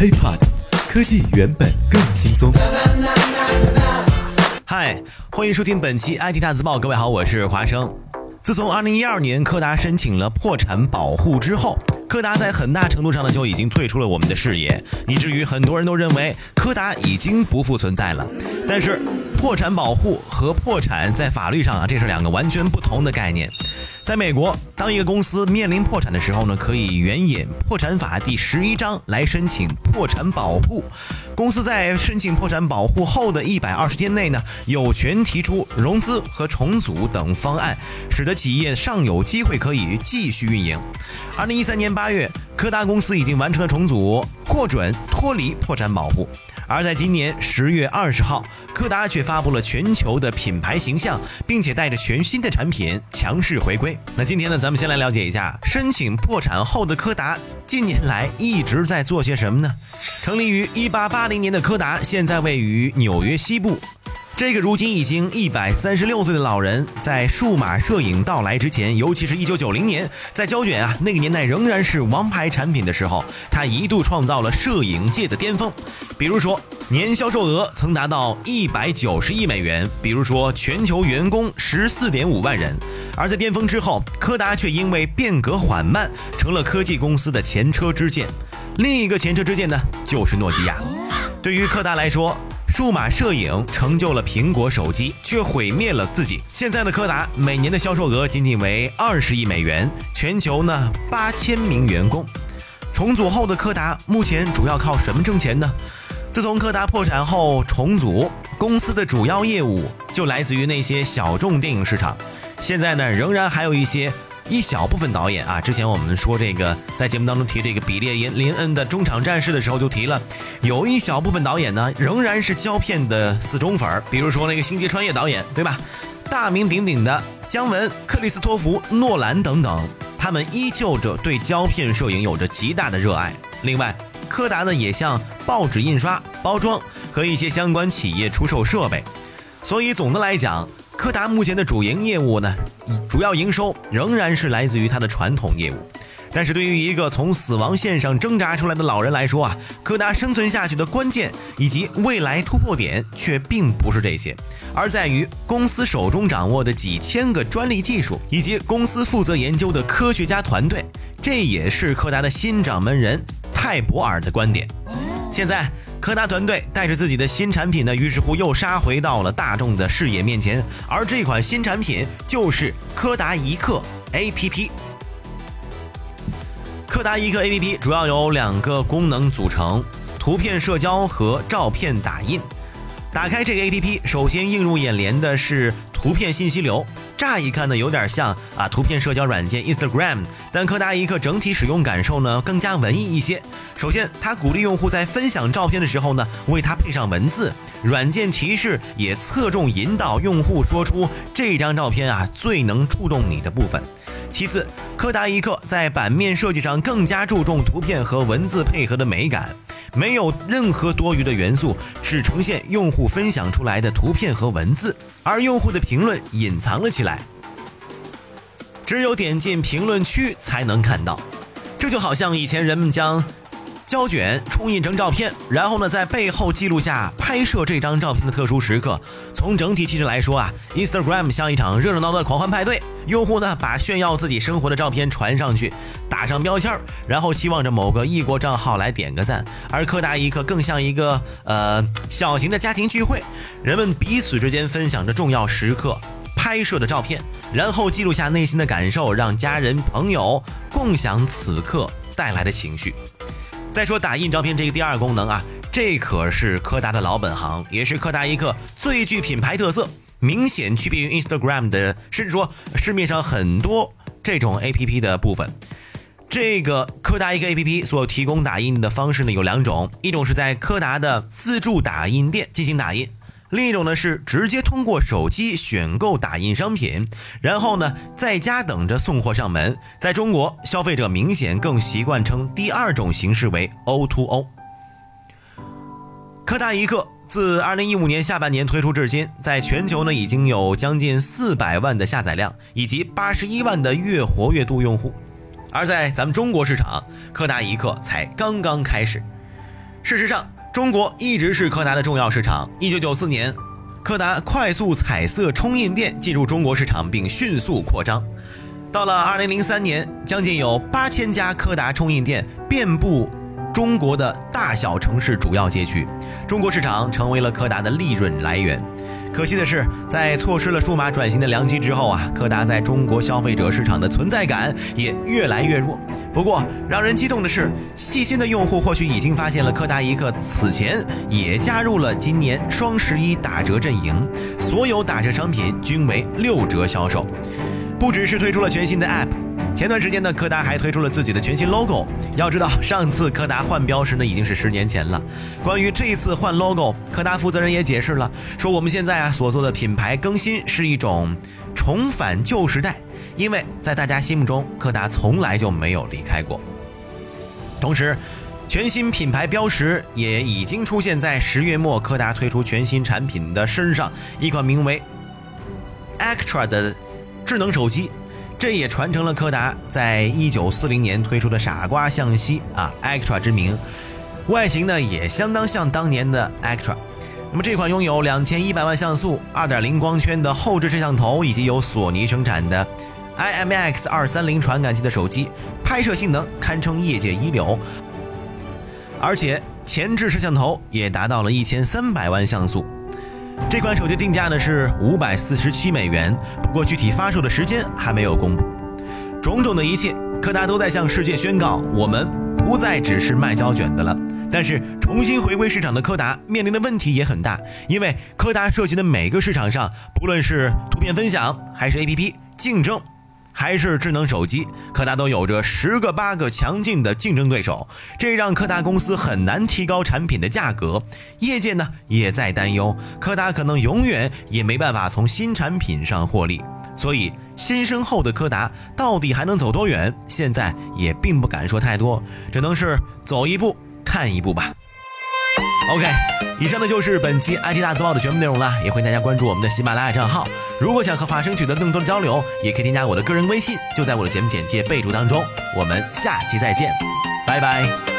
Hip Hop，科技原本更轻松。嗨，欢迎收听本期 IT 大字报。各位好，我是华生。自从2012年柯达申请了破产保护之后，柯达在很大程度上呢就已经退出了我们的视野，以至于很多人都认为柯达已经不复存在了。但是，破产保护和破产在法律上啊，这是两个完全不同的概念。在美国，当一个公司面临破产的时候呢，可以援引破产法第十一章来申请破产保护。公司在申请破产保护后的一百二十天内呢，有权提出融资和重组等方案，使得企业尚有机会可以继续运营。二零一三年八月，柯达公司已经完成了重组，获准脱离破产保护。而在今年十月二十号，柯达却发布了全球的品牌形象，并且带着全新的产品强势回归。那今天呢，咱们先来了解一下申请破产后的柯达近年来一直在做些什么呢？成立于一八八零年的柯达，现在位于纽约西部。这个如今已经一百三十六岁的老人，在数码摄影到来之前，尤其是一九九零年，在胶卷啊那个年代仍然是王牌产品的时候，他一度创造了摄影界的巅峰。比如说，年销售额曾达到一百九十亿美元；比如说，全球员工十四点五万人。而在巅峰之后，柯达却因为变革缓慢，成了科技公司的前车之鉴。另一个前车之鉴呢，就是诺基亚。对于柯达来说，数码摄影成就了苹果手机，却毁灭了自己。现在的柯达每年的销售额仅仅为二十亿美元，全球呢八千名员工。重组后的柯达目前主要靠什么挣钱呢？自从柯达破产后重组，公司的主要业务就来自于那些小众电影市场。现在呢，仍然还有一些。一小部分导演啊，之前我们说这个，在节目当中提这个比列林林恩的中场战事的时候就提了，有一小部分导演呢，仍然是胶片的死忠粉儿，比如说那个星际穿越导演，对吧？大名鼎鼎的姜文、克里斯托弗、诺兰等等，他们依旧着对胶片摄影有着极大的热爱。另外，柯达呢也向报纸印刷、包装和一些相关企业出售设备，所以总的来讲。柯达目前的主营业务呢，主要营收仍然是来自于它的传统业务。但是对于一个从死亡线上挣扎出来的老人来说啊，柯达生存下去的关键以及未来突破点却并不是这些，而在于公司手中掌握的几千个专利技术以及公司负责研究的科学家团队。这也是柯达的新掌门人泰博尔的观点。现在。柯达团队带着自己的新产品呢，于是乎又杀回到了大众的视野面前，而这款新产品就是柯达一刻 APP。柯达一刻 APP 主要由两个功能组成：图片社交和照片打印。打开这个 APP，首先映入眼帘的是图片信息流。乍一看呢，有点像啊图片社交软件 Instagram，但柯达一刻整体使用感受呢更加文艺一些。首先，它鼓励用户在分享照片的时候呢，为它配上文字，软件提示也侧重引导用户说出这张照片啊最能触动你的部分。其次，柯达一刻在版面设计上更加注重图片和文字配合的美感，没有任何多余的元素，只呈现用户分享出来的图片和文字，而用户的评论隐藏了起来，只有点进评论区才能看到。这就好像以前人们将。胶卷冲印成照片，然后呢，在背后记录下拍摄这张照片的特殊时刻。从整体气质来说啊，Instagram 像一场热热闹闹的狂欢派对。用户呢，把炫耀自己生活的照片传上去，打上标签，然后期望着某个异国账号来点个赞。而柯达一刻更像一个呃小型的家庭聚会，人们彼此之间分享着重要时刻拍摄的照片，然后记录下内心的感受，让家人朋友共享此刻带来的情绪。再说打印照片这个第二功能啊，这可是柯达的老本行，也是柯达一个最具品牌特色、明显区别于 Instagram 的，甚至说市面上很多这种 APP 的部分。这个柯达一个 APP 所提供打印的方式呢有两种，一种是在柯达的自助打印店进行打印。另一种呢是直接通过手机选购打印商品，然后呢在家等着送货上门。在中国，消费者明显更习惯称第二种形式为 O to O。柯达一刻自2015年下半年推出至今，在全球呢已经有将近400万的下载量，以及81万的月活跃度用户。而在咱们中国市场，柯达一刻才刚刚开始。事实上，中国一直是柯达的重要市场。一九九四年，柯达快速彩色冲印店进入中国市场，并迅速扩张。到了二零零三年，将近有八千家柯达冲印店遍布中国的大小城市主要街区，中国市场成为了柯达的利润来源。可惜的是，在错失了数码转型的良机之后啊，柯达在中国消费者市场的存在感也越来越弱。不过，让人激动的是，细心的用户或许已经发现了柯达一刻此前也加入了今年双十一打折阵营，所有打折商品均为六折销售。不只是推出了全新的 App。前段时间呢，柯达还推出了自己的全新 logo。要知道，上次柯达换标时呢，已经是十年前了。关于这一次换 logo，柯达负责人也解释了，说我们现在啊所做的品牌更新是一种重返旧时代，因为在大家心目中，柯达从来就没有离开过。同时，全新品牌标识也已经出现在十月末柯达推出全新产品的身上，一款名为 Actra 的智能手机。这也传承了柯达在一九四零年推出的傻瓜相机啊 Extra 之名，外形呢也相当像当年的 Extra。那么这款拥有两千一百万像素、二点零光圈的后置摄像头，以及由索尼生产的 IMX 二三零传感器的手机，拍摄性能堪称业界一流，而且前置摄像头也达到了一千三百万像素。这款手机定价呢是五百四十七美元，不过具体发售的时间还没有公布。种种的一切，柯达都在向世界宣告，我们不再只是卖胶卷的了。但是重新回归市场的柯达面临的问题也很大，因为柯达涉及的每个市场上，不论是图片分享还是 APP 竞争。还是智能手机，柯达都有着十个八个强劲的竞争对手，这让柯达公司很难提高产品的价格。业界呢也在担忧，柯达可能永远也没办法从新产品上获利。所以新生后的柯达到底还能走多远，现在也并不敢说太多，只能是走一步看一步吧。OK，以上呢就是本期 IT 大字报的全部内容了，也欢迎大家关注我们的喜马拉雅账号。如果想和华生取得更多的交流，也可以添加我的个人微信，就在我的节目简介备注当中。我们下期再见，拜拜。